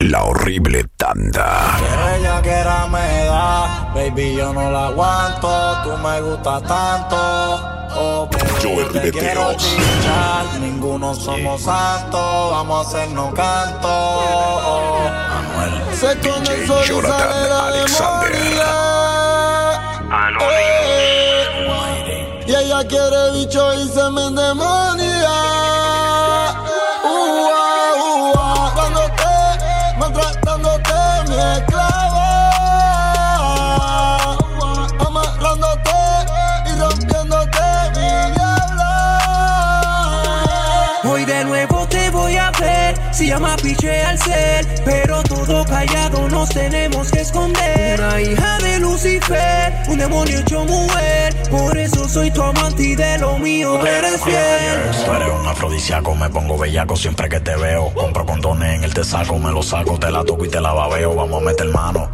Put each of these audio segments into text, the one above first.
La horrible tanda. Ella que era me da, baby yo no la aguanto, tú me gustas tanto. Oh, Joel yo te quiero chichar, ninguno somos santos, vamos a hacernos canto. Oh, Manuel. Se con el DJ Jonathan sale la Alexander. demonia. Eh, Y ella quiere bicho y se me endemonia. Llama piche al ser, pero todo callado nos tenemos que esconder. Una hija de Lucifer, un demonio hecho mujer. Por eso soy tu amante y de lo mío eres fiel. Tú eres un afrodisíaco, me pongo bellaco siempre que te veo. Compro condones en el te saco, me lo saco, te la toco y te la babeo. Vamos a meter mano.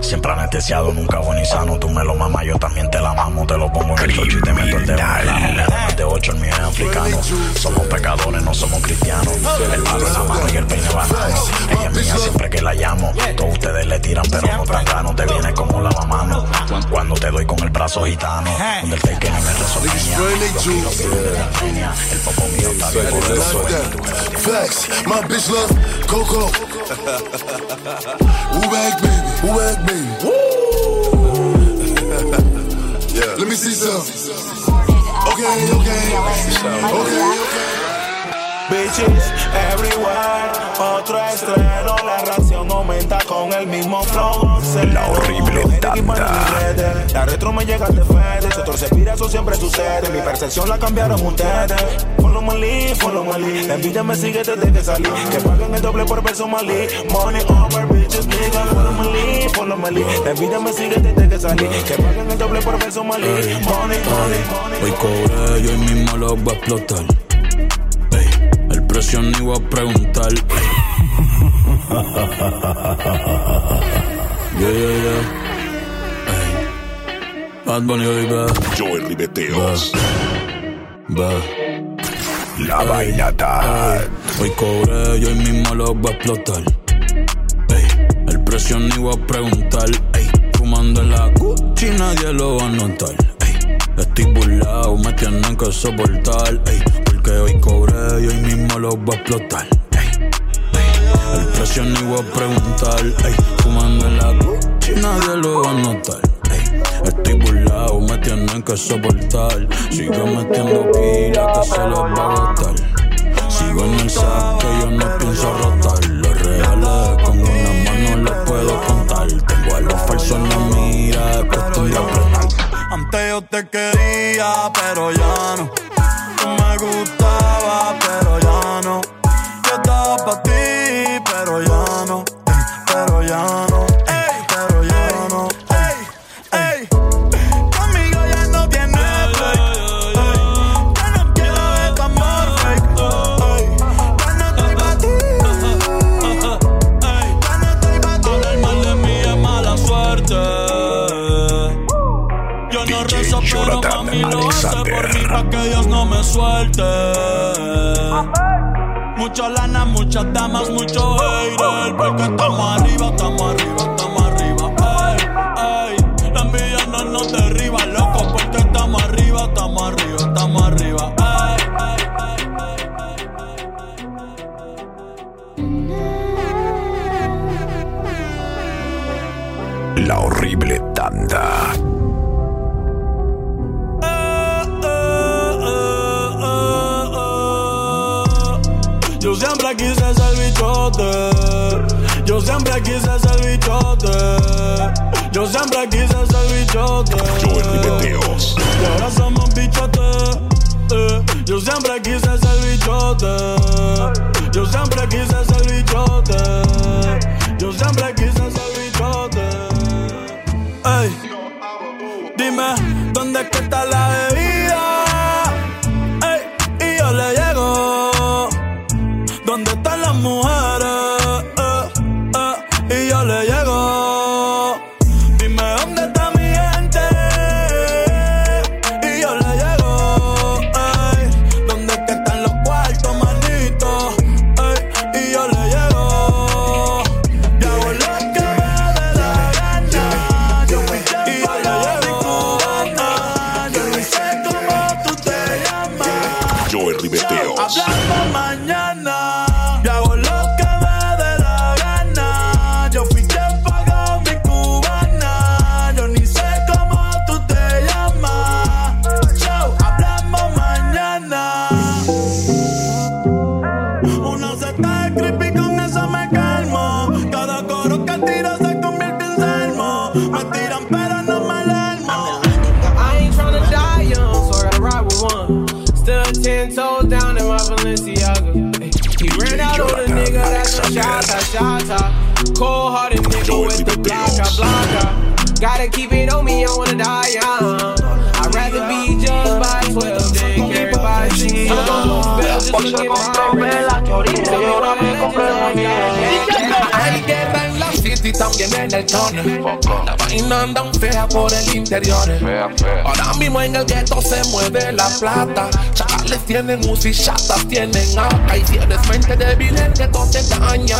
Siempre anestesiado, nunca bonizano. Tú me lo mamas, yo también te la mamo. Te lo pongo en el chocho y te meto el dedo en el de ocho, el mío es africano. Somos pecadores, no somos cristianos. El palo en la mano y el peine banano. Ella es mía siempre que la llamo. Todos ustedes le tiran, pero no ganas. Te viene como Cuando te doy con el brazo gitano. Donde el take me resolvía. Los kilos vienen de la Armenia. El poco mío está bien poderoso. Flex, my bitch love Coco. Back, baby? Back, baby? yeah. Let me see some. Okay, okay. Okay, okay. Bitches everywhere, otro estreno, la reacción aumenta con el mismo flow. La horrible tanda. La retro me llega de Fede, su otro se pira, eso siempre sucede. Mi percepción la cambiaron ustedes. Follow Malí, follow Malí. La envidia me sigue desde que salí. Que paguen el doble por verso Malí. Money over bitches, nigga. Follow Malí, follow Malí. La envidia me sigue desde que salí. Que paguen el doble por verso Malí. Money, money, money. Hoy cobré y hoy mismo lo voy a explotar. Ey, el precio ni voy a preguntar. Ey. yeah, yeah, yeah. Ey. Bad Bunny, baby. Joel Ribeteos. Va. La vainata. Hoy cobré y hoy mismo lo voy a explotar. Ey, el precio ni voy a preguntar. Ey, fumando en la Gucci nadie lo va a notar. Ey, estoy burlado, me tienen que soportar. Ey, porque hoy cobré y hoy mismo lo voy a explotar. El precio ni voy a preguntar. Ey, fumando en la nadie lo va a notar. Ey, estoy burlado, me tienen que soportar. Sigo metiendo pila que se los va a agotar. Sigo en el saque, yo no pienso rotar. Los reales con una mano los puedo contar. Tengo a los falsos en la mira, es cuestión de. Antes yo te quería, pero ya no. Keep it on me, I wanna die young. I'd rather be judged by 12 than carried by G. Por ser compré la chorizo, y ahora me compré bien. City, también en el túnel. La vaina anda fea por el interior. Ahora mismo en el gueto se mueve la plata. Chacales tienen y chatas tienen acá. Y si eres mente débil, el gueto te daña.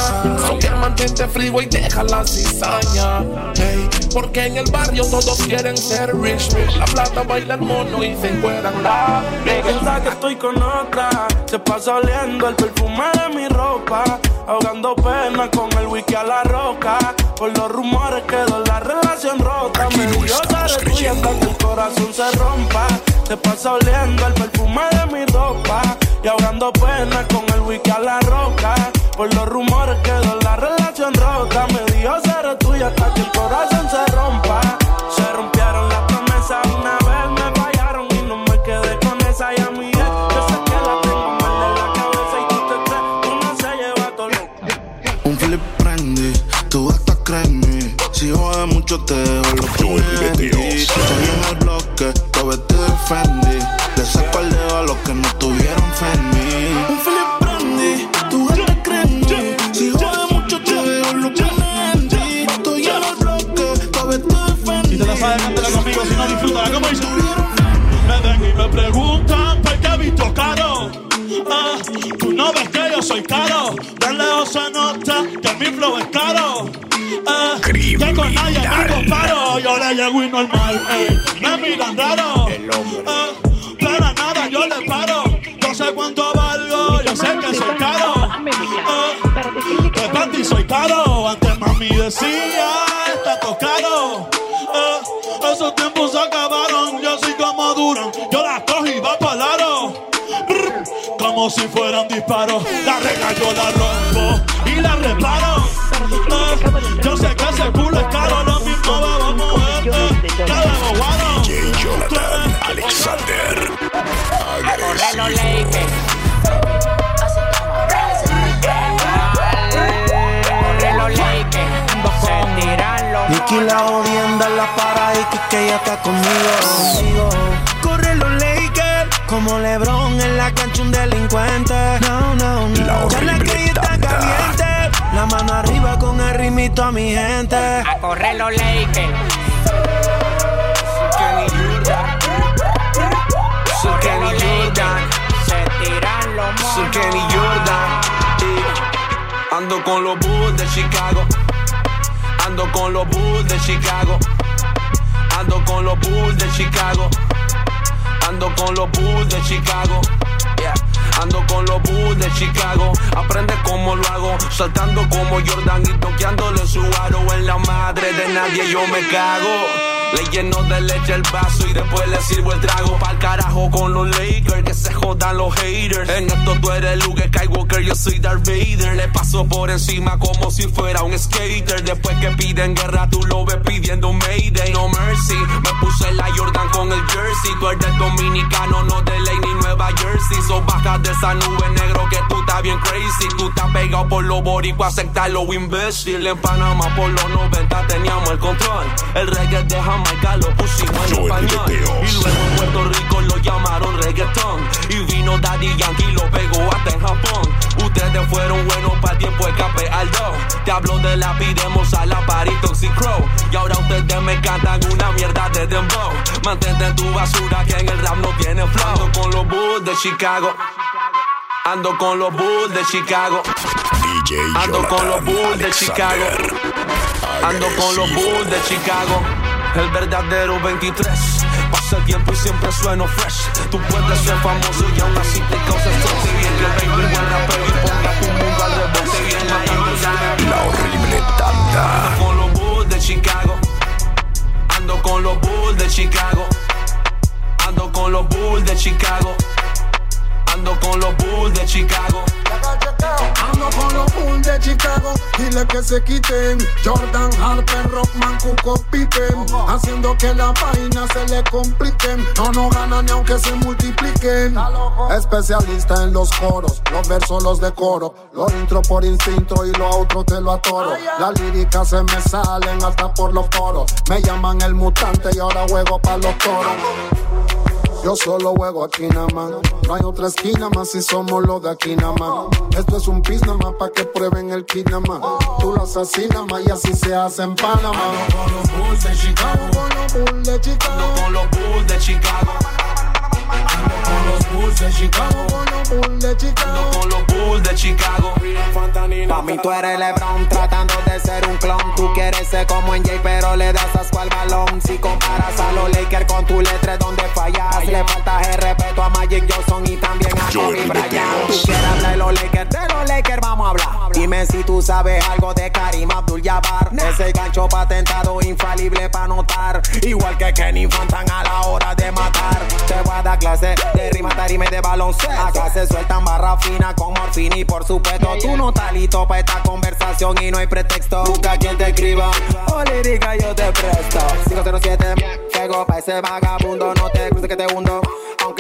Son que mantente frío y deja la cizaña. Hey, porque en el barrio todos quieren ser rich. La plata baila el mono y se encuentran la. Piensa que estoy con otra. Se pasa oliendo el perfume de mi ropa. Ahogando pena con el wiki a la roca. Por los rumores quedó la relación rota. Aquí Me no dio creyendo. que el corazón se rompa. Se pasa oliendo el perfume de mi ropa. Y ahogando pena con el wiki a la roca. Por los rumores quedó la relación rota. Dejo lo. Ribeteos. Estoy en el bloque, todo vestido de Fendi. Le saco el dedo a los que no tuvieron fe en mí. Un flip prendí, tú hasta crees en mí. Si jode mucho te dejo lo que me vendí. Estoy en el bloque, todo vestido de Fendi. Si te la sabes, cántala conmigo, si no, disfrútala. ¿Cómo dice? Tuvieron fe Me ven y me preguntan por qué visto caro. Ah, tú no ves que yo soy caro. De lejos se nota que mi flow es y normal. ey, me miran raro. Ah, pero a nada yo le paro. Yo sé cuánto valgo. Yo sé que soy caro. Ah, de panty soy caro. Antes mami decía, está tocado. Eh, esos tiempos se acabaron. Yo soy como Duran. Yo la cojo y va para Como si fueran disparos. La regla yo la rompo los. Lakers. Corre los Lakers. Se tiran los Nicky la jodienda en la para y que, que ella está conmigo. Corre los Lakers, como LeBron en la cancha un delincuente. No, no, no. La Ya la horrible calle está tanda. caliente. La mano arriba con el ritmito a mi gente. A correr los Lakers. Kenny Jordan. Soy Kenny Jordan. Tiran los Soy monos. Kenny Jordan. Ando con los Bulls de Chicago. Ando con los Bulls de Chicago. Ando con los Bulls de Chicago. Ando con los Bulls de Chicago. Ando con los Bulls de Chicago. Aprende cómo lo hago. Saltando como Jordan y toqueándole su aro. En la madre de nadie yo me cago. Le lleno de leche el vaso y después le sirvo el trago. Pa'l carajo con los Lakers, que se jodan los haters. En esto tú eres Luke Skywalker, yo soy Darth Vader. Le paso por encima como si fuera un skater. Después que piden guerra, tú lo ves pidiendo Mayday. No mercy, me puse la Jordan con el jersey. Tú eres dominicano, no de ley ni Nueva Jersey. So baja de esa nube negro que tú estás bien crazy. Tú estás pegado por los boricuas, aceptar lo imbécil. En Panamá por los 90 teníamos el control. El reggae de Jamaica lo pusimos en español. Y luego en Puerto Rico lo llamaron reggaeton. Y vino Daddy Yankee lo pegó hasta en Japón. Ustedes fueron buenos para tiempo escape Aldo. Te hablo de la pidemos a la party Toxic Crow. Y ahora ustedes me cantan una mierda de dembow. Mantente en tu basura que en el rap no tiene flow. Ando con los Bulls de Chicago. Ando con los Bulls de Chicago. DJ Ando con los Bulls de Chicago. Ando con los. Bulls de Chicago. El verdadero 23. Pasa el tiempo y siempre sueno fresh. Tú puedes ser famoso y aún así te causas trote bien. Que el baby buen rapero y ponga tu mundo al rebote bien. La La horrible tanda. Ando con los Bulls de Chicago. Ando con los Bulls de Chicago. Ando con los Bulls de Chicago. Ando con los Bulls de Chicago. Ando con los Bulls de Chicago, dile que se quiten. Jordan, Harper, Rockman, Cuco, Pippen. Haciendo que la vaina se le compliquen. No, no ganan ni aunque se multipliquen. Especialista en los coros, los versos los decoro. Lo intro por instinto y lo otro te lo atoro. La lírica se me salen hasta por los poros. Me llaman el mutante y ahora juego para los toros. Yo solo juego aquí nada más. No hay otra esquina más si somos los de aquí nada más. Esto es un pis nada más para que prueben el kit nada más. Tú lo asesinas más y así se hace en Panamá. con los Bulls de Chicago. Con los Bulls de Chicago. con los Bulls de Chicago. Con los Bulls de Chicago. Con los Bulls de Chicago. con los Bulls de Chicago. Pa' mí tú eres LeBron tratando de ser un clon. Tú quieres ser como en Jay, pero le das asco al balón. Si comparas a los Lakers con tu letra, donde fallas. Le falta el respeto a Magic Johnson y también a Kobe Bryant. Tú quieres hablar de los Lakers, de los Lakers vamos a hablar. Dime si tú sabes algo de Karim Abdul-Jabbar. Ese gancho patentado, infalible para notar. Igual que Kenny Fantan a la hora de matar. Te voy a dar clase de rima, tarima y de baloncesto. Acá se sueltan barra fina con morfina y por supuesto tú no estás listo para esta conversación y no hay pretexto. Busca quien te escriba o lírica yo te presto. 507, fuego pa' ese vagabundo. No te cruces que te hundo,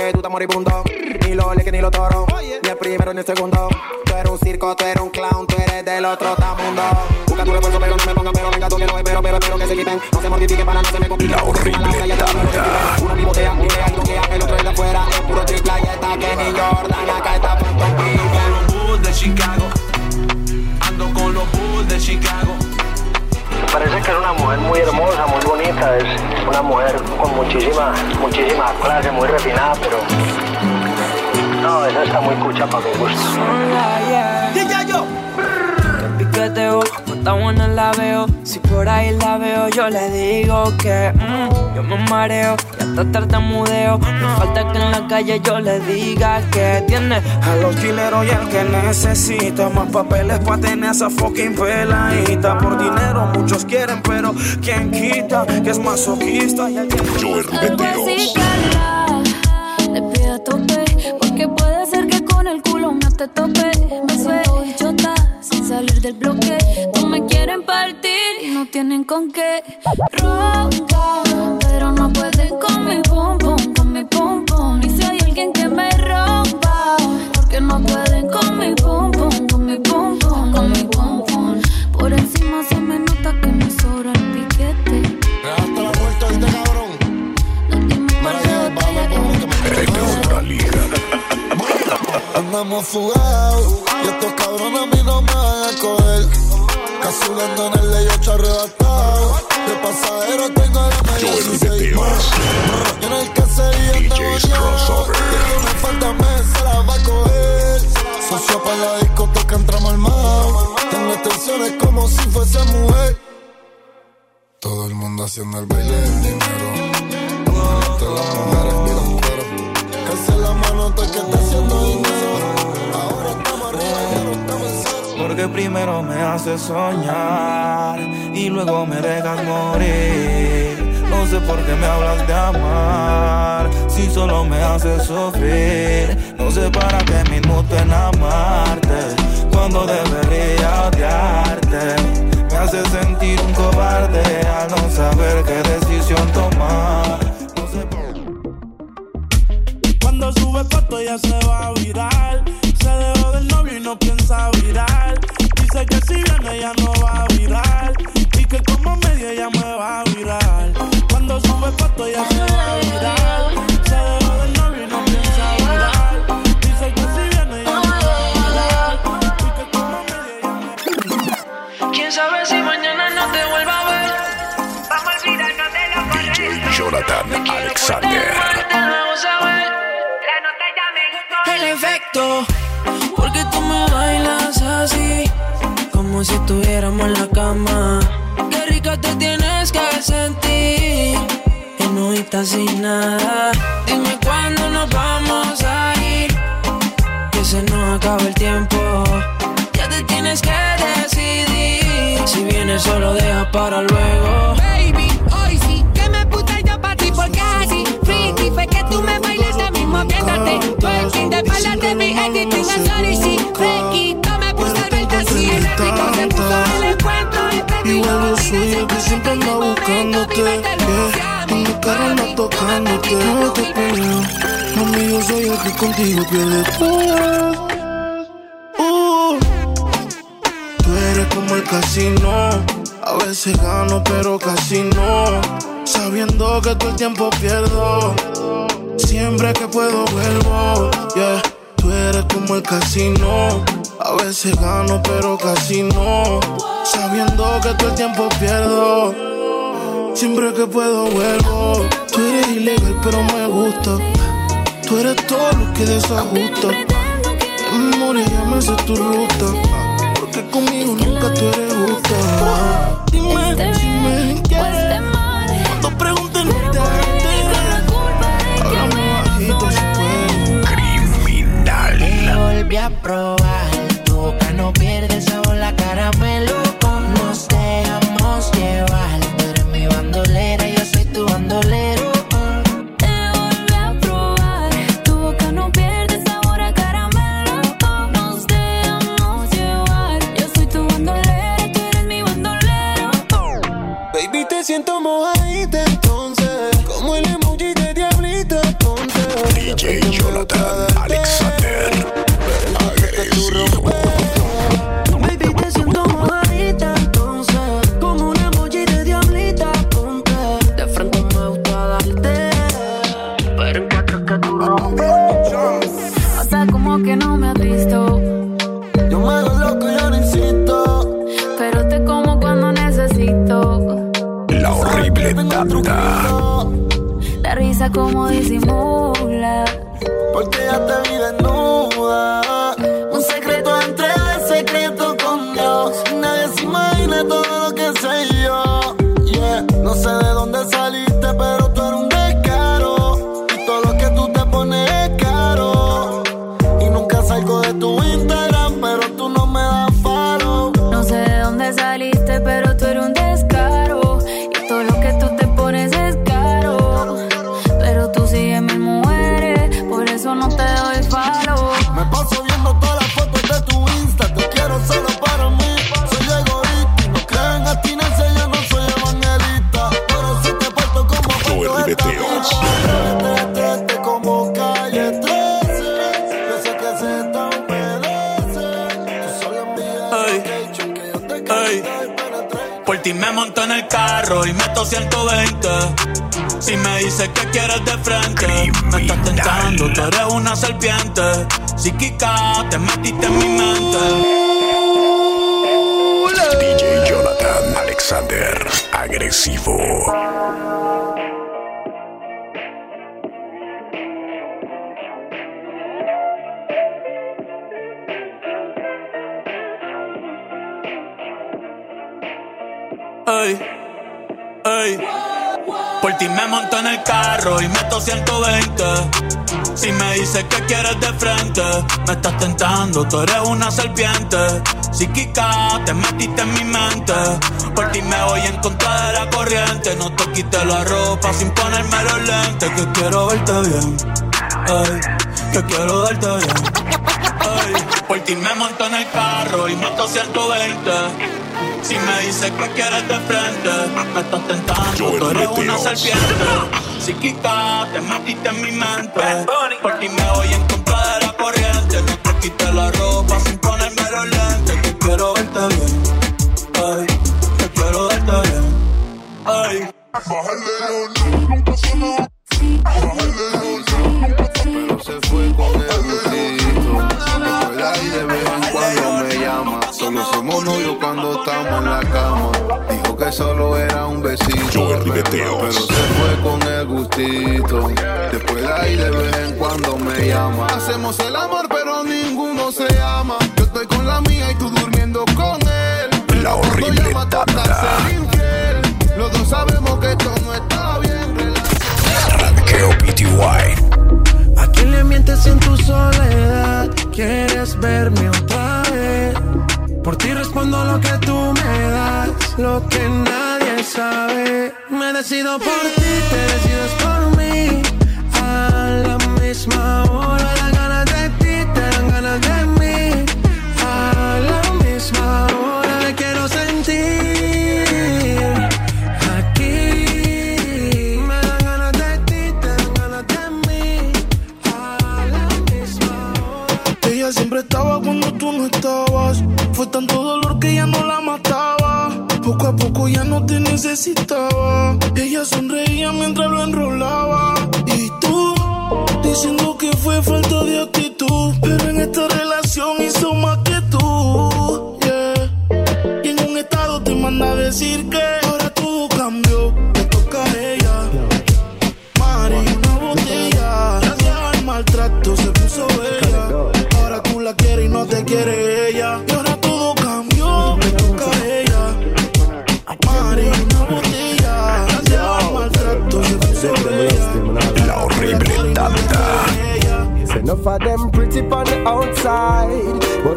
aunque tú estás moribundo. Ni lo leques ni lo toro, ni el primero ni el segundo. Tú eres un circo, tú eres un clown, tú eres del otro mundo. Busca tu refuerzo, pero no me pongan, pero venga tú que no espero, pero espero que se quiten. No se mortifiquen para no se me complique. La horrible tanda. Uno pivotea, pivotea y toquea, el otro es de afuera. Es puro triple y está Kenny Jordan, acá está punto con los Bulls de Chicago. Ando con los Bulls de Chicago. Parece que es una mujer muy hermosa, muy bonita, es una mujer con muchísima, muchísima clase, muy refinada, pero no, esa está muy cucha para mi gusto. No tan buena la veo. Si por ahí la veo, yo le digo que mm, yo me mareo y hasta tartamudeo. No falta que en la calle yo le diga que tiene A los chileros y al que necesita más papeles para tener esa fucking peladita. Por dinero muchos quieren, pero ¿quién quita que es masoquista? Y Rubeteos. Le pido a tope, porque puede ser que con el culo no te tope. Del bloque. No me quieren partir y no tienen con qué. Ronca, pero no pueden con mi pum pum, con mi pum pum. Y si hay alguien que me rompa, porque no pueden con mi pum pum, con mi pum pum, con mi pum pum. Por encima se me nota que me Andamos fugados y estos cabrones a mí no me van a coger. Casulando en el ley 8 arrebatado. De pasajero tengo la media Joe 16 Rubeteos. Y en el caserío DJs crossover. Que me falta mes, se la va a coger. Socio para la discoteca entramos al mar. Tengo extensiones como si fuese mujer. Todo el mundo haciendo el baile del dinero. Todas las mujeres cuero. Calce la mano, que está haciendo dinero. Porque primero me haces soñar y luego me dejas morir. No sé por qué me hablas de amar si solo me haces sufrir. No sé para qué me inmuto amarte cuando debería odiarte. Me hace sentir un cobarde al no saber qué decisión tomar. No sé por Cuando sube foto ya se va a viral. Se dejó del novio y no piensa viral. Dice que si viene ya no va a viral. Y que como medio ya me va a viral. Cuando sube foto ya se va a viral. Se dejó del novio y no piensa viral. Dice que si viene ya no va a viral. Y que como medio ya me ¿Quién sabe si mañana no te vuelva a ver? Vamos a olvidarnos de lo DJ Jonathan Alexander. El efecto, bailas así, como si estuviéramos en la cama. Qué rica te tienes que sentir, en hojita sin nada. Dime cuándo nos vamos a ir, que se nos acaba el tiempo. Ya te tienes que decidir, si vienes solo deja para luego. Baby, hoy sí que me puse yo pa' ti porque así Freaky fue que tú me bailaste mismo viéndote Twerking de espalda de mi editing sorry sí Freaky, Igual lo suyo que siempre anda buscándote. Yeah. Y mi cara anda tocándote. No te peleo. Mami, yo soy el que contigo pierde todo. Uh. Tú eres como el casino. A veces gano, pero casi no. Sabiendo que todo el tiempo pierdo. Siempre que puedo vuelvo. Yeah. Tú eres como el casino. A veces gano, pero casi no. Sabiendo que todo el tiempo pierdo. Siempre que puedo vuelvo. Tú eres ilegal, pero me gusta. Tú eres todo lo que desajusta. En memoria ya me sé tu ruta. Porque conmigo nunca tú eres justa. Dime si me quieres. Cuando pregunten, no te Háblame bajito si puedes. Criminal. Volví a probar. Tu boca no pierde sabor, la caramelo. Nos dejamos llevar. Tú eres mi bandolera, yo soy tu bandolero. Te volví a probar. Tu boca no pierde sabor a caramelo. Nos dejamos llevar. Yo soy tu bandolera, tú eres mi bandolero. Baby, te siento mojadita entonces. Como el emoji de diablita, ponte. DJ Jonathan Alexander. Psíquica, te metiste en mi mente. DJ Jonathan Alexander. Agresivo. Por ti me monto en el carro y meto 120. Si me dices que quieres de frente, me estás tentando, tú eres una serpiente. Psíquica, te metiste en mi mente. Por ti me voy en contra de la corriente. No te quites la ropa sin ponerme los lentes. Que quiero verte bien. Ey, que quiero verte bien. Ey, por ti me monto en el carro y meto 120. Si me dices que quieres de frente, me estás tentando. Joel Tú eres una serpiente. Psíquica, te metiste en mi mente. Por ti me voy en contra de la corriente. No te quites la ropa sin ponerme los lentes. Que quiero verte bien. Ay, que quiero verte bien. Ay. Pero se fue con el gustito. Recuerda y de vez en cuando me llama. Solo somos novios cuando estamos en la cama. Dijo que solo era un besito. Ribeteos. Pero se fue con el gustito. Después de ahí de vez en cuando me llama. Hacemos el amor, pero ninguno se ama. Yo estoy con la mía y tú durmiendo con él. La horrible llama, ser infiel. Los dos sabemos que esto no está bien. Ranqueo PTY. ¿A quién le mientes en tu soledad? ¿Quieres verme otra? Lo que tú me das, lo que nadie sabe. Me decido por ti, te decides por mí. A la misma hora Poco poco ya no te necesitaba. Ella sonreía mientras lo enrolaba. Y tú, diciendo que fue falta de actitud. Pero en esta relación hizo más que tú. Yeah. Y en un estado te manda a decir que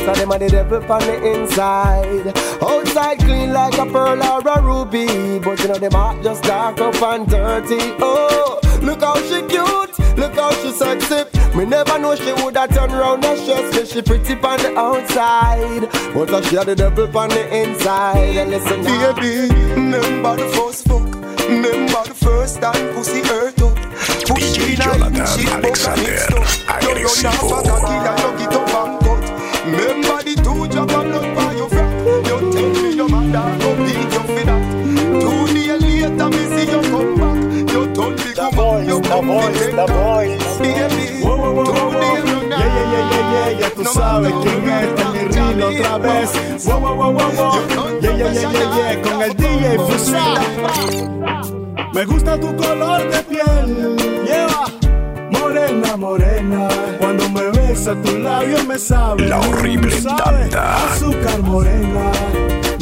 outside, most of them are the devil on the inside. Outside clean like a pearl or a ruby, but you know them heart just dark up and dirty. Oh, look how she cute, look how she sexy. Me never know she woulda turn round and just me she pretty on the outside, but she had the devil on the inside. And listen, baby, remember the first fuck, remember the first time pussy hurt up. DJ Jonathan Alexander, agresivo. Remember ya tú sabes quién es este mi reel otra vez. Wow, wow, wow, wow. Yeah, yeah, yeah, yeah, yeah, con el DJ Fusa. Me gusta tu color de piel. Lleva. Morena, morena, cuando me besa tu labio me sabe. La horrible tanda. Azúcar morena,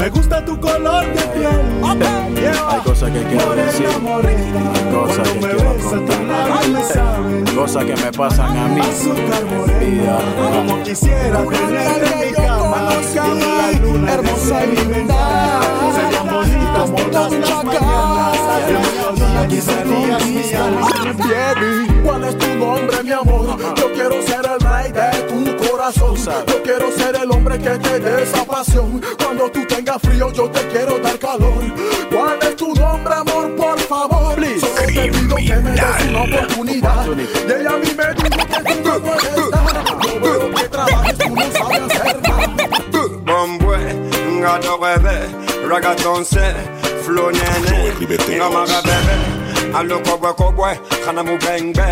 me gusta tu color de piel. Lleva. Hay cosas que quiero Morena, decir, morena, cosas que quiero contar, cosas que me pasan a mí. Azúcar morena, como quisiera tenerte en mi cama, la luna hermosa y linda. Serían bonitas todas las serías mía. Baby, ¿cuál es tu nombre, mi amor? Yo quiero ser el rey de tu corazón. Yo quiero ser el hombre que te dé esa pasión. Cuando tú tengas frío, yo te quiero dar calor. ¿Cuál es tu nombre, amor? Por favor. Solo te pido que me des una oportunidad. Y ella a mí me dijo que tú no puedes dar. Yo veo que trabajes, tú no sabes hacer nada. Do rêve, ragaton se, flow nene, nga maga bebe, alo kobwe kobwe, kana mu bengbe,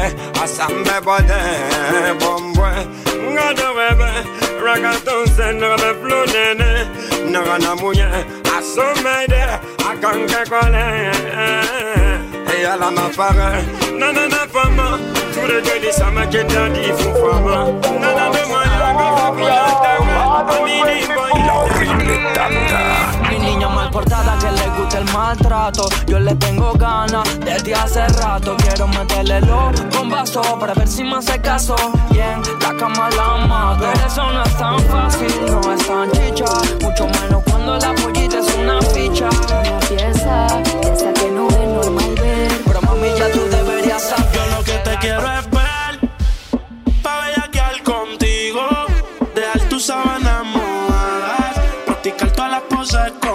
asambe bode, bombwe, nga do rêve, ragaton se, nga flow nene, nga na munye, asomede, akanke kole, Eya la ma nanana fama, joli sama nanana maya, go La horrible tanda. Mi niña mal portada que le gusta el maltrato. Yo le tengo ganas desde hace rato. Quiero meterle los bombazos para ver si me hace caso. Bien, la cama la mato. Pero eso no es tan fácil, no es tan chicha. Mucho menos cuando la pollita es una ficha. Una pieza, piensa que no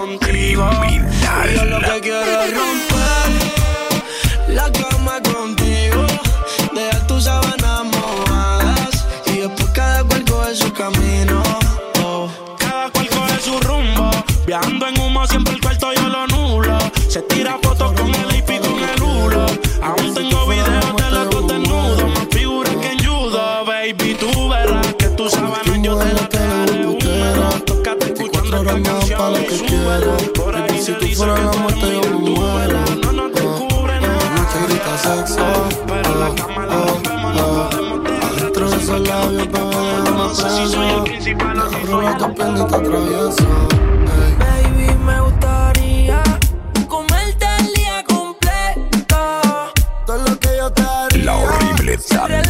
contigo. Y Yo lo que quiero es romper la cama contigo, dejar tus sábanas mojadas y después cada cual coge su camino. Oh. Cada cual coge su rumbo, viajando en humo siempre el cuarto yo lo nulo. Se tira fotos con No sé si soy el principal o si soy Roba tu piel y te atravieso. Baby, me gustaría comerte el día completo. Todo lo que yo te haría. La horrible tanda.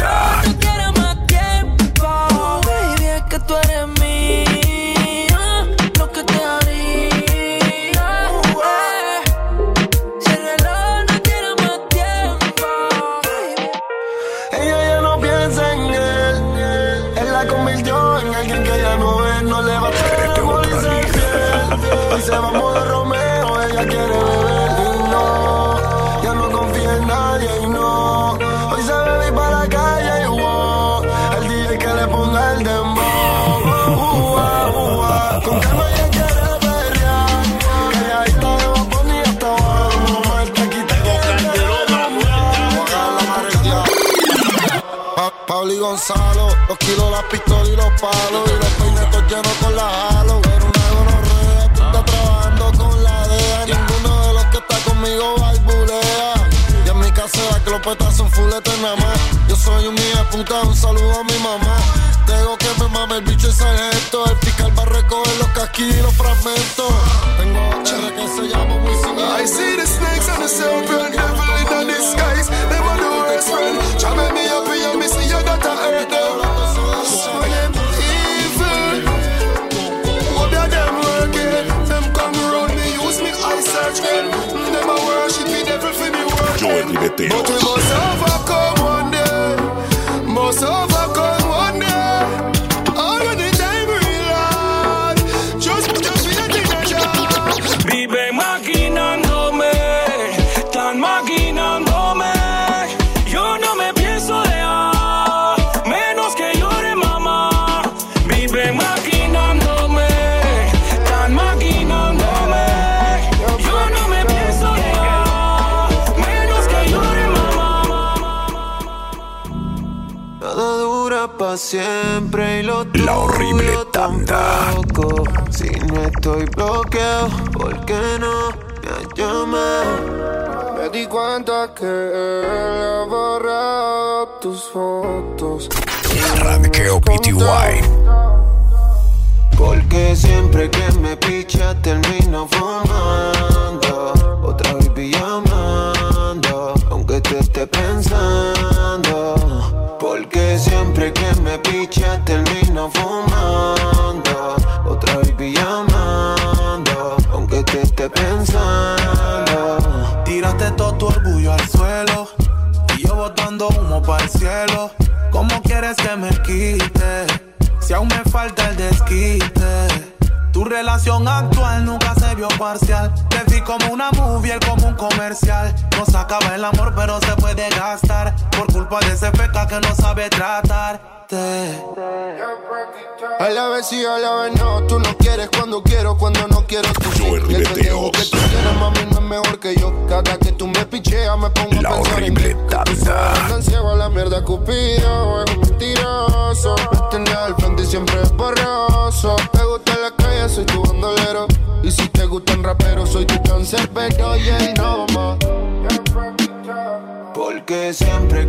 Siempre y lo La horrible tanda. tampoco. Si no estoy bloqueado, ¿por qué no me has llamado? Me di cuenta que él ha borrado tus fotos. Radkeo PTY. Porque siempre que me picha termino fumando Otra vez llamando siempre que me picha termino fumando Otra vez llamando Aunque te esté pensando Tiraste todo tu orgullo al suelo y yo botando humo para el cielo. ¿Cómo quieres que me quite? Si aún me falta el desquite. Tu relación actual nunca se vio parcial. Te vi como una movie, él como un comercial. No se acaba el amor, pero se puede gastar. Por culpa de ese feca que no sabe tratarte. A la vez sí, a la vez no. Tú no quieres cuando quiero, cuando no quiero tú sí. Joel Y el pendejo que Ribeteos. tú tienes, mami, no es mejor que yo. Cada que tú me picheas, me pongo La a pensar en horrible tanda. Andan ciego a la mierda, cupido, es un mentiroso. Me tenía al frente y siempre es borroso. Te gusta soy tu bandolero. Y si te gustan raperos, soy tu cáncer, pero yeah, no más. Porque siempre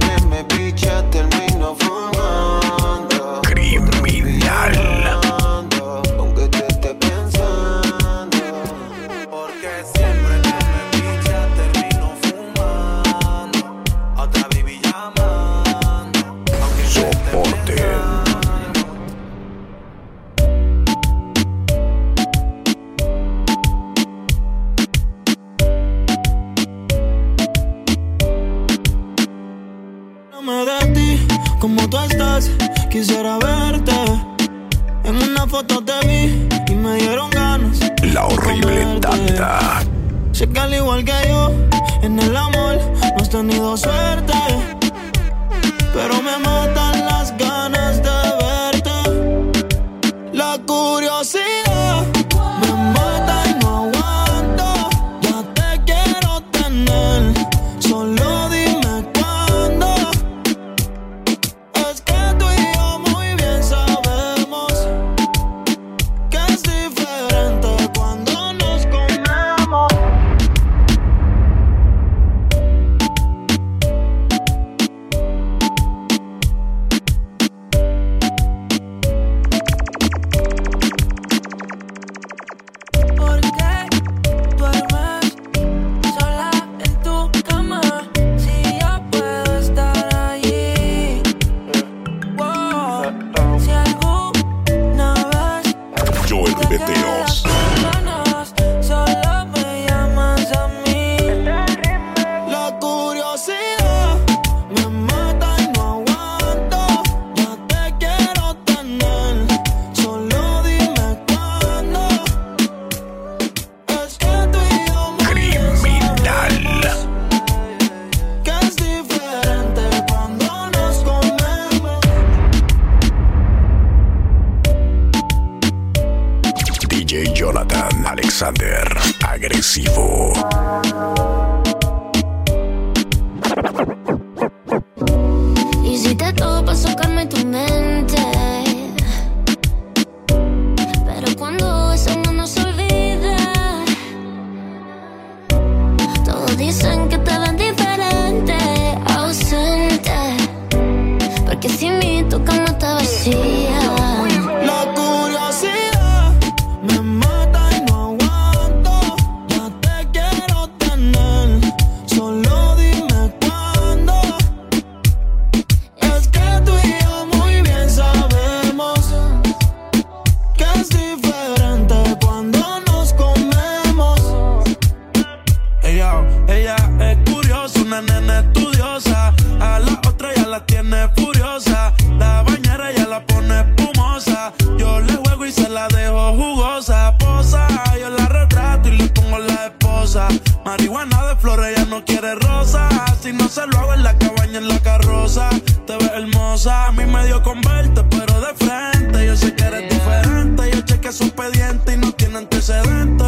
no quiere rosa. Si no se lo hago en la cabaña, en la carroza. Te ves hermosa, a mí me dio con verte, pero de frente. Yo sé que eres diferente. Yo chequeé su expediente y no tiene antecedentes.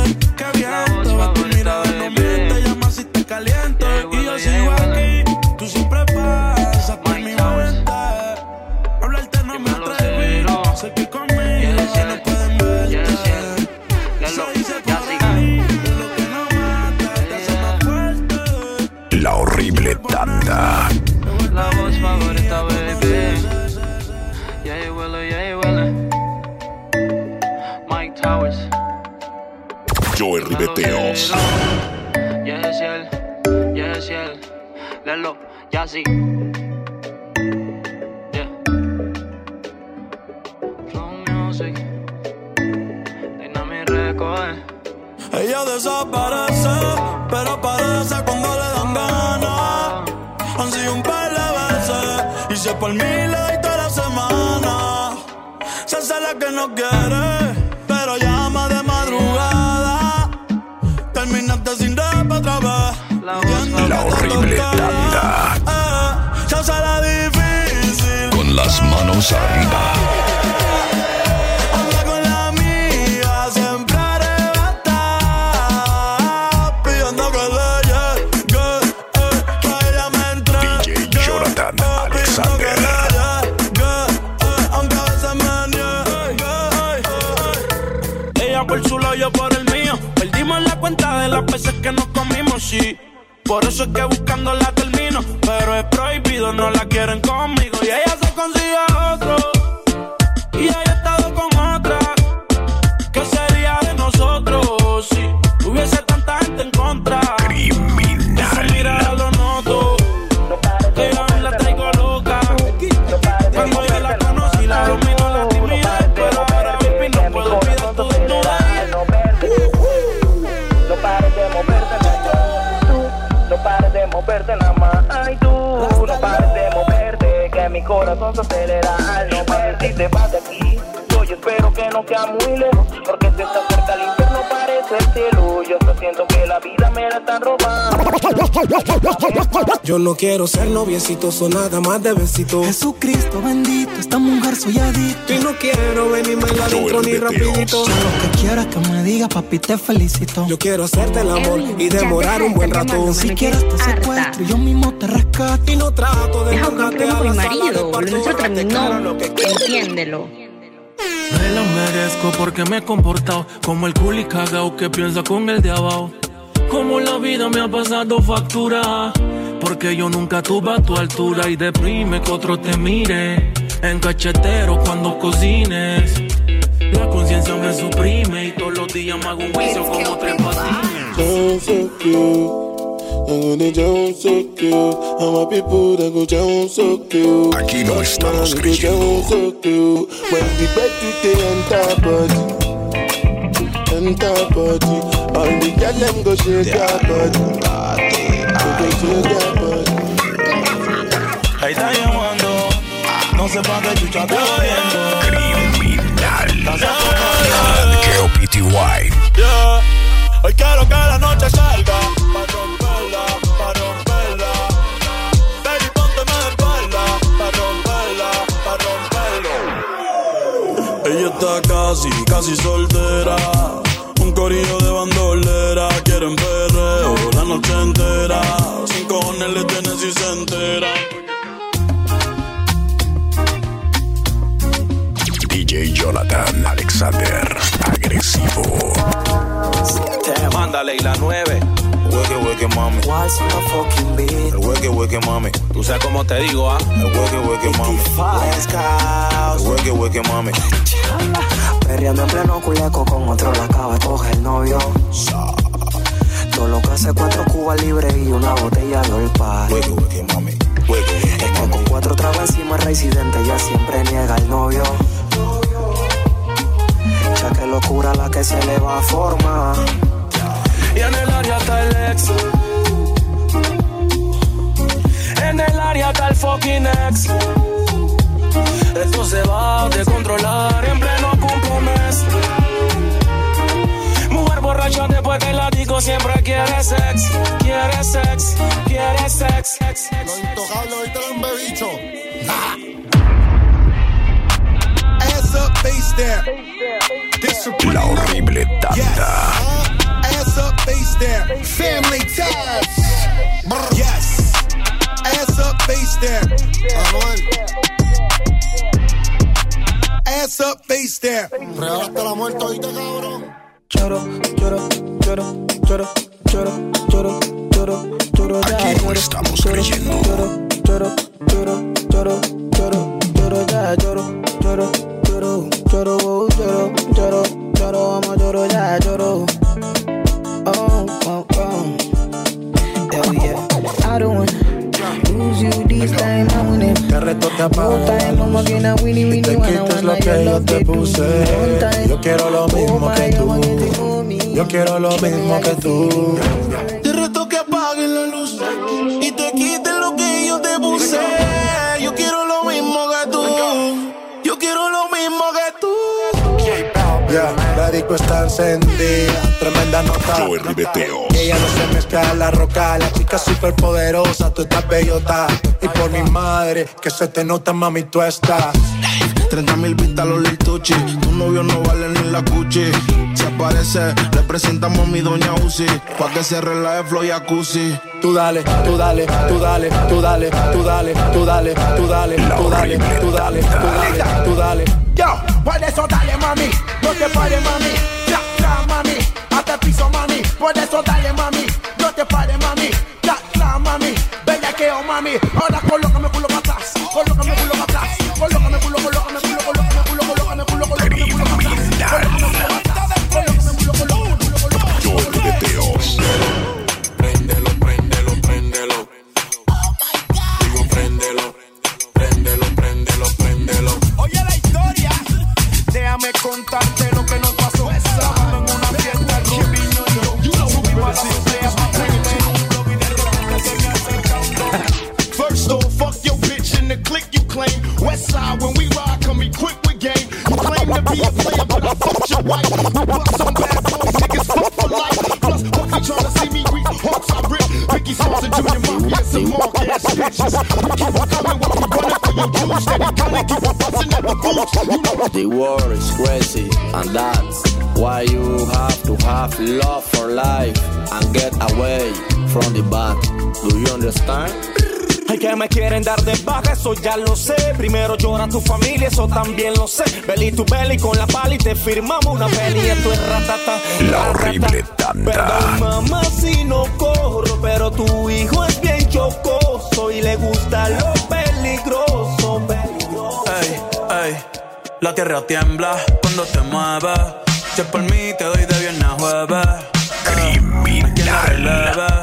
Ribeteos. Yes. Lelo, ya sí. Yeah. Flow music. Dynamic Record. Ella desaparece, pero aparece cuando le dan ganas. Han sido un par de veces, y si es por mí doy toda la semana. Se hace la que no quiere, pero llama de madrugada. Terminaste sin rap otra vez. La horrible tanda. Se hace la difícil. Con las manos arriba. Anda con la amiga, siempre arrebatada, pidiendo que le llegue, eh, que ella me entregue. DJ Jonathan Alexander. aunque a veces me niegue. Ella por su lado, yo por el mío. Perdimos la cuenta de las veces que nos comimos, sí. Por eso es que buscando la termino. Pero es prohibido, no la quieren conmigo. Y ella se consigue otro. Y ella no sea muy lejos, porque si estás cerca al infierno parece el cielo, yo hasta siento que la vida me la están robando. Yo no quiero ser noviecito, o nada más de besito. Jesucristo bendito, esta mujer soy adicto. Y no quiero venirme la adentro ni rapidito. Yo lo que quiero es que me diga, papi, te felicito. Yo quiero hacerte el amor y demorar un buen rato. Si quieres te secuestro, yo mismo te rescato. Y no trato de Deja un problema a con mi la sala de marido. Lo parto, nuestro terminó. Entiéndelo. Me lo merezco porque me he comportado como el culi cagao que piensa con el de abajo. Como la vida me ha pasado factura. Porque yo nunca tuve a tu altura y deprime que otro te mire. En cachetero cuando cocines. La conciencia me suprime y todos los días me hago un juicio como tres patines. Sound so cute. I'm gonna sound so cute. I'm a people that go sound so cute. Aquí no estamos creyendo. sound so cute. When the bed to the enter body, enter body. All the girls them go shake their body. Go shake their body. Ahí está llamando, no sé pa' qué chucha te oyendo. Criminal. Keo PTY. Yeah. Hoy quiero que la noche salga está casi, casi soltera Un corillo de bandolera Quieren perreo la noche entera Sin cojones le tienen si se entera DJ Jonathan Alexander. Agresivo. Te manda Leila 9. Hueque, hueque, hueque, mami. Fucking beat? El hueque, hueque, mami. Tú sabes cómo te digo, ah. El hueque, hueque, mami. El hueque, hueque, mami. Perreando en pleno culeco con otro la acaba de coger el novio. Todo lo que hace cuatro cubas libres y una botella de olpar. Hueque, hueque, mami. Hueque, Es que con cuatro tragos encima residente ya siempre niega el novio. Ya que locura la que se le va a formar. Y en el área está el ex. En el área está el fucking ex. Esto se va a descontrolar en pleno compromiso. Mujer borracha después del látigo siempre quiere sex, quiere sex, quiere sex. Lo intocable, ahorita era un bebicho. Ass up, face down. La horrible tanda. Face down. Family ties. Yes. Ass up, face down. Ass up, face down. Real hasta la muerte, oíste, cabrón. Choro, choro, choro, choro, choro, choro, choro, choro, Aquí no estamos creyendo. choro, choro, choro, choro, choro, escapado. Te quites lo que yo te puse. Yo quiero lo mismo que tú. Yo quiero lo mismo que tú. Está encendida, tremenda nota. Joey Ribeteo. Y ella no se mezcla a la roca, la chica súper poderosa, tú estás bellota. Y por mi madre, que se te nota, mami, tú estás. 30 mil vistas los Lil Tucci. Tu novio no vale ni la cuchi. Se aparece, le presentamos a mi doña Uzi. Pa' que se relaje flow y jacuzzi. Tú dale, tú dale, tú dale, tú dale, tú dale, tú dale, tú dale, tú dale, tú dale, tú dale, tú dale. Yo, por eso dale mami, no te pares mami, mami, hasta piso mami, por eso dale mami, The world is crazy, and that's why you have to have love for life and get away from the bad. Do you understand? Ay, que me quieren dar de baja, eso ya lo sé. Primero llora tu familia, eso también lo sé. Belly to belly con la pala y te firmamos una peli. Esto es ratata. La horrible Perdón, tanda. mamá, si no corro, pero tu hijo es bien chocoso y le gusta lo peligroso. peligroso. La tierra tiembla cuando te mueves. Si es por mí, te doy de viernes a jueves. Criminal. Si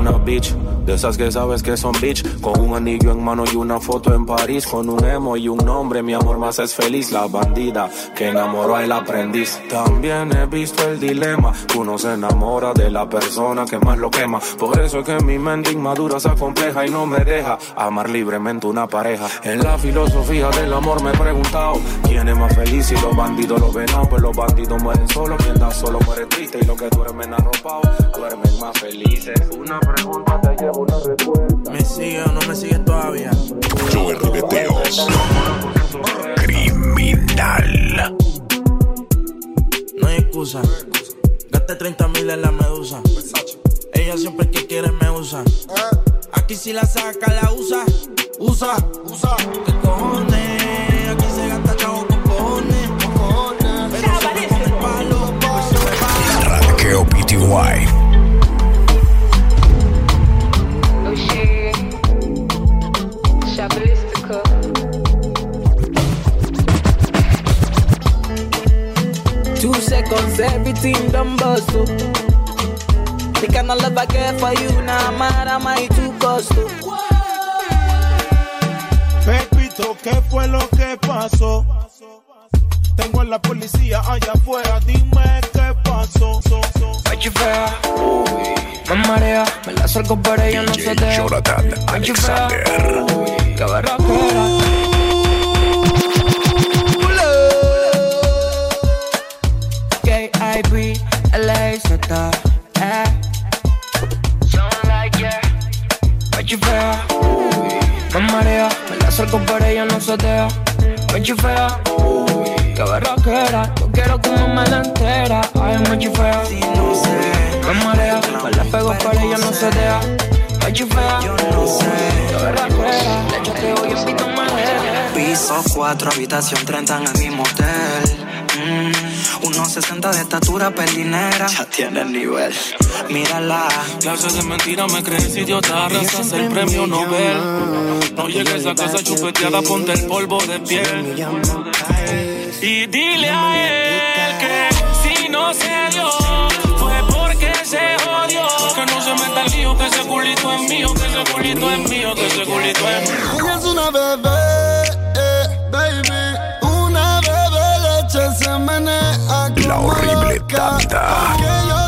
no bitch. De esas que sabes que son bitch, con un anillo en mano y una foto en París, con un emo y un nombre, mi amor más es feliz, la bandida que enamoró al aprendiz. También he visto el dilema, uno se enamora de la persona que más lo quema, por eso es que mi mente inmadura se acompleja y no me deja amar libremente una pareja. En la filosofía del amor me he preguntado, ¿quién es más feliz si los bandidos lo ven? Pues los bandidos mueren solo, quien da solo muere triste y los que duermen arropados duermen más felices. Una pregunta te llevo ¿Me sigue o no me sigues todavía? Joey Ribeteos. Criminal. No hay excusa. Gaste 30 mil en la medusa. Ella siempre que quiere me usa. Aquí si la saca, la usa. Usa, usa. ¿Qué cojones? Aquí se gasta chavo con cojones. Pero pone el palo, seconds, everything done bust. oh. The kind of love I get for you, now mad am I too cost. oh. Pepito, ¿qué fue lo que pasó? Tengo a la policía allá afuera, dime qué pasó. Ay, fea, me marea, me la acerco pero ella no se deja. Jonathan Alexander. qué barraquera. Pero ella no se deja. Ay, fea, qué barraquera, yo quiero que me la entera. Ay, muy fea, me marea, me la pego pero ella no se deja. Ay, fea, qué barraquera, le echo que hoy invito a Piso 4, habitación 30 en el mismo hotel. Mm, unos 60 de estatura pelinera. Ya tiene el nivel. Mírala. Clases de mentira me crees idiota, arrasas el premio Nobel. No llegues a casa chupeteada, ponte el polvo de piel. Y dile a él que si no se dio, fue porque se jodió. Que no se meta el lío, que ese culito es mío, que ese culito es mío, que ese culito es mío. Ella es una bebé, horrible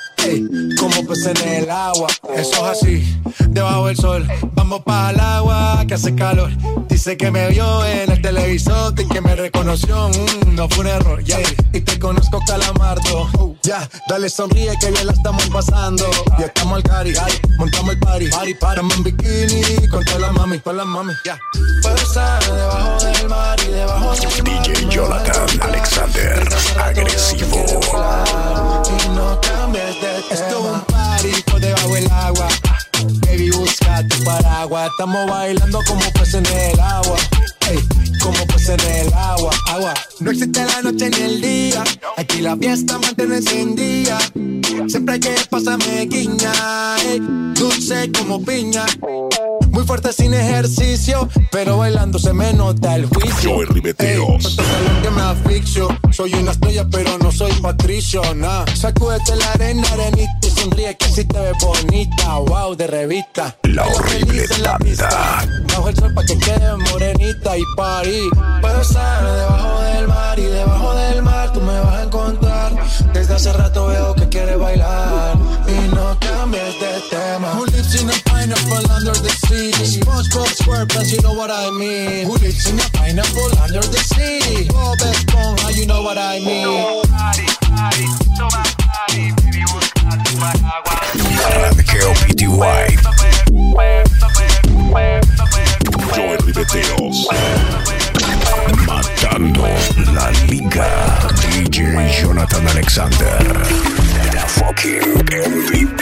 Ey, como peces en el agua. Eso es así, debajo del sol. Vamos para el agua que hace calor. Dice que me vio en el televisor y que me reconoció. Mm, no fue un error, yeah. Y te conozco, calamardo. Ya, dale sonríe que bien la estamos pasando. Y estamos al cari, montamos el party. Party, party. En bikini con todas las mami, con las mami. Ya. Puedo estar debajo del mar y debajo del mar. DJ Jonathan Alexander. Agresivo. Y no cambies de Esto es un party por debajo del agua. Baby, busca tu paraguas. Estamos bailando como peces en el agua. Ey, como peces en el agua. Agua. No existe la noche ni el día. Aquí la fiesta mantiene encendida. Siempre hay que pasarme guiña. ey, dulce como piña. Muy fuerte sin ejercicio, pero bailando se me nota el juicio. Joey Ribeteos. Ey, que me asfixio. Soy una estrella, pero no soy patricio, nah. Sacúdete la arena, arenita y sonríe que si te ves bonita. Wow, de revista. La horrible tanda. Bajo el sol pa' que quede morenita y parí. Puedo estar debajo del mar y debajo del mar tú me vas a encontrar. Desde hace rato veo que quieres bailar y no cambies de tema. Who lives in a pineapple under the sea? SpongeBob SquarePants, you know what I mean. Who lives in a pineapple under the sea? Bob Esponja, you know what I mean. Ranqueo PTY. Matando la liga. DJ Jonathan Alexander. La fucking MVP.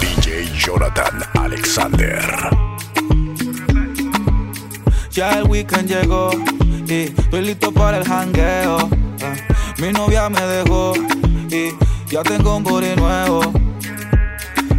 DJ Jonathan Alexander. Ya el weekend llegó y estoy listo para el jangueo. Eh, mi novia me dejó y ya tengo un body nuevo.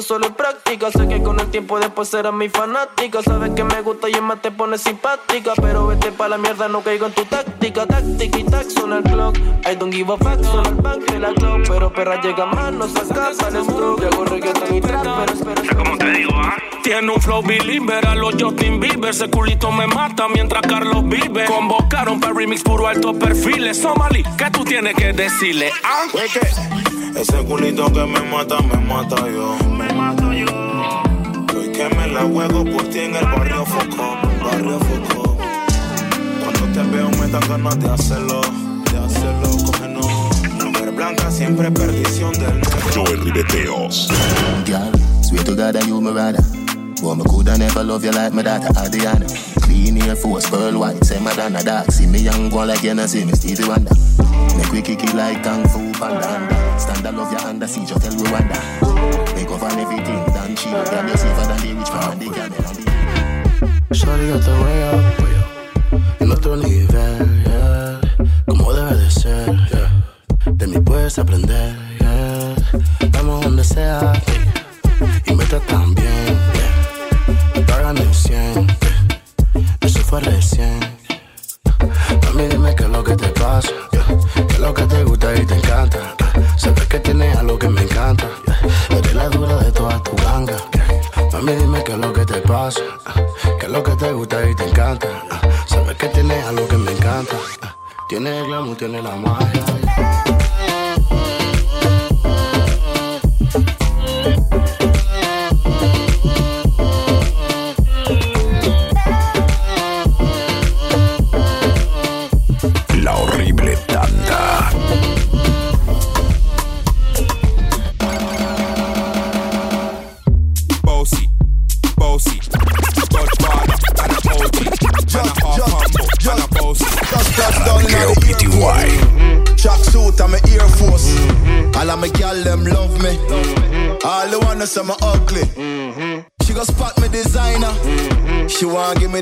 solo es práctica. Sé que con el tiempo después serás mi fanática. Sabes que me gusta y es más te pone simpática. Pero vete pa' la mierda, no caigo en tu táctica. Táctica y tac, suena el clock. I don't give a fuck, suena el bank de la clock. Pero perra llega más, no se escapa el stroke. Hago reggaeton y trap, pero espera, espera. ¿Cómo te digo, ah? Tiene un flow believer a los Justin Bieber. Ese culito me mata mientras Carlos vive. Convocaron para remix puro alto perfiles. Somali, ¿qué tú tienes que decirle? Ah, Ese culito que me mata, me mata yo. Que me la juego por ti en el barrio Foco. Barrio Foco. Cuando te veo me dan ganas de hacerlo. De hacerlo, cógenos. Mujer blanca siempre perdición del negro. Joel Ribeteos. Girl, swear to God that you my rather. Boy, me coulda never love you like my daughter Adriana. Clean Air Force, pearl white, say Madonna dark. See me young one like you, know, see me Stevie Wonder. Make we kick it like Kung Fu Panda. Anda. Stand up, love you under siege, just tell Rwanda. Make up on everything, done cheap. Girl, you safer than the rich man and the camel and the Shorty got the way up. En otro nivel, yeah. Como debe de ser, yeah. De mí puedes aprender, yeah. Vamos donde sea, yeah. Y me tratan bien, pagan el 100, yeah. Eso fue recién. Mami, dime qué es lo que te pasa, qué es lo que te gusta y te encanta. Sabes que tienes algo que me encanta. Eres la dura de toda tu ganga. yeah. Mami, dime qué es lo que te pasa, qué es lo que te gusta y te encanta. Sabes que tienes algo que me encanta. Tienes el glamour, tienes la magia.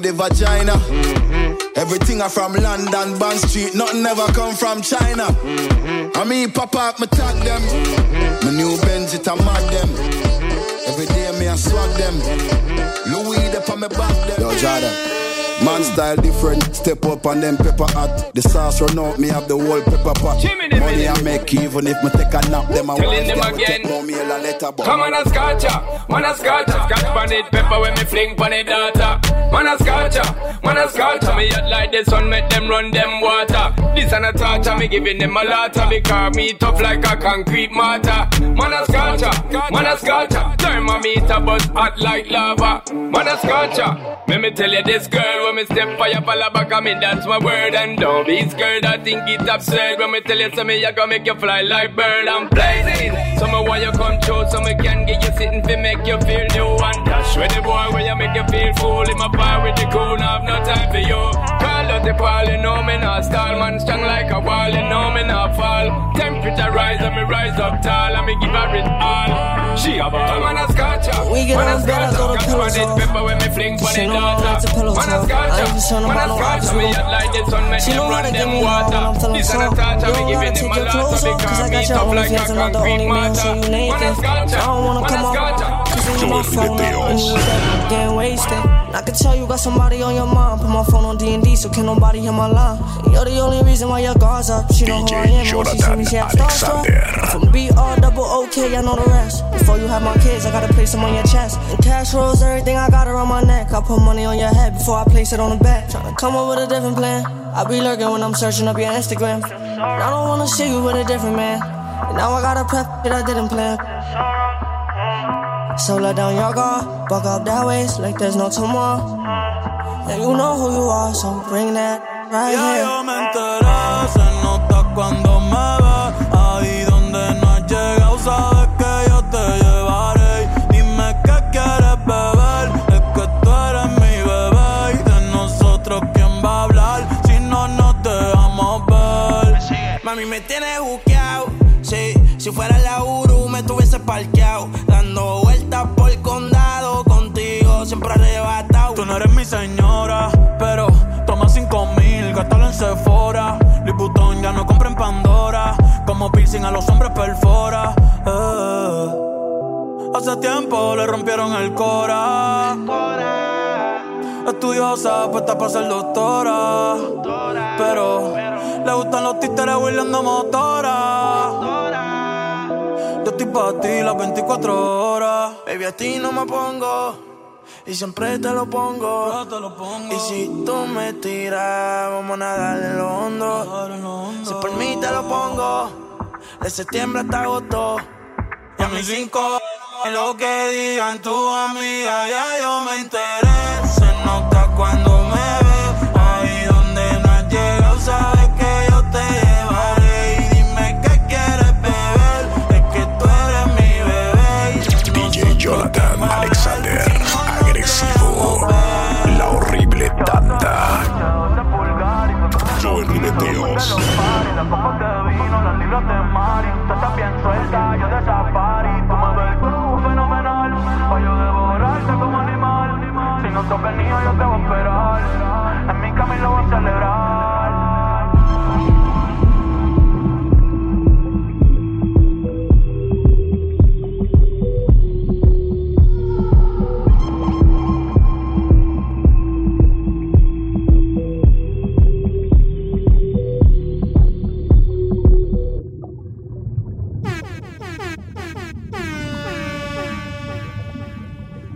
Want give me the vagina. Everything I from London, Bond Street. Nothing ever come from China. I mean, pop up, me tag them. My new Benz, it a mad them. Every day me I swag them. Louis, they on me back them. Yo, Jordan. Man style different, step up on them pepper hot. The sauce run out, me have the whole pepper pot. Money I make even if me take a nap, them I Telling want them them again. take more meal a letter but Come on a scotcha, ah. man a scotcha Scotch ah. pan it, pepper when me fling pan it data Man a scotcha, man a scotcha Me hot like the sun, make them run them water. This and a torture, me giving them a lotta Because me tough like a concrete mortar. Man a scotcha, man a scotcha Thermometer buzz hot like lava. Man a scotcha Let me tell you this girl When me step your pala back of me That's my word. And don't be scared I think it's absurd. When me tell you something I gonna make you fly like bird. I'm blazing. So me want you come true So me can get you sitting fi make you feel new. And dash with the boy Where you make you feel fool In my bar with the cool Now no time for you. Call out the ball, you know me not stall. Man strong like a wall, you know me not fall. Temperature rise and me rise up tall and me give her it all. She a ball. Come on a scotcha. We get on bed, I go to pillow talk. Pepper when me fling for the daughter. Man a scotcha. Man a scotcha. Me hot like the sun, water. This giving a lot. Me like a concrete mortar. Man a scotcha. Man a scotcha cause we on my phone up, and you with that getting wasted. I can tell you got somebody on your mind. Put my phone on D&D, so can nobody hear my line. You're the only reason why your guard's up. She know who I am, when she see me, she have starstruck. From BR double OK, I know the rest. Before you have my kids, I gotta place them on your chest. And cash rolls, everything I got around my neck. I put money on your head before I place it on the back. Tryna come up with a different plan. I be lurking when I'm searching up your Instagram. I don't wanna see you with a different man. And now I gotta prep that I didn't plan. So let down your guard, buck up that waist like there's no tomorrow. And you know who you are, so bring that right Ya here. yo me enteré, se nota cuando señora, pero toma cinco mil, gástalo en Sephora. Louis ya no compra en Pandora. Como piercing a los hombres perfora. Eh. Hace tiempo le rompieron el cora. Estudiosa, puesta para ser doctora. Pero le gustan los títeres huirleando motora. Yo estoy para ti las 24 horas. Baby, a ti no me pongo. Y siempre te lo pongo. Y si tú me tiras, vamos a nadar en lo hondo. Si por mí te lo pongo. De septiembre hasta agosto. Y a mis cinco, en lo que digan tu amiga, ya yo me enteré. Copas de vino, las libras de Mari. Tú estás bien suelta, yo de safari. Tú me ves fenomenal, pa' yo devorarte como animal. Si no sos venido, yo te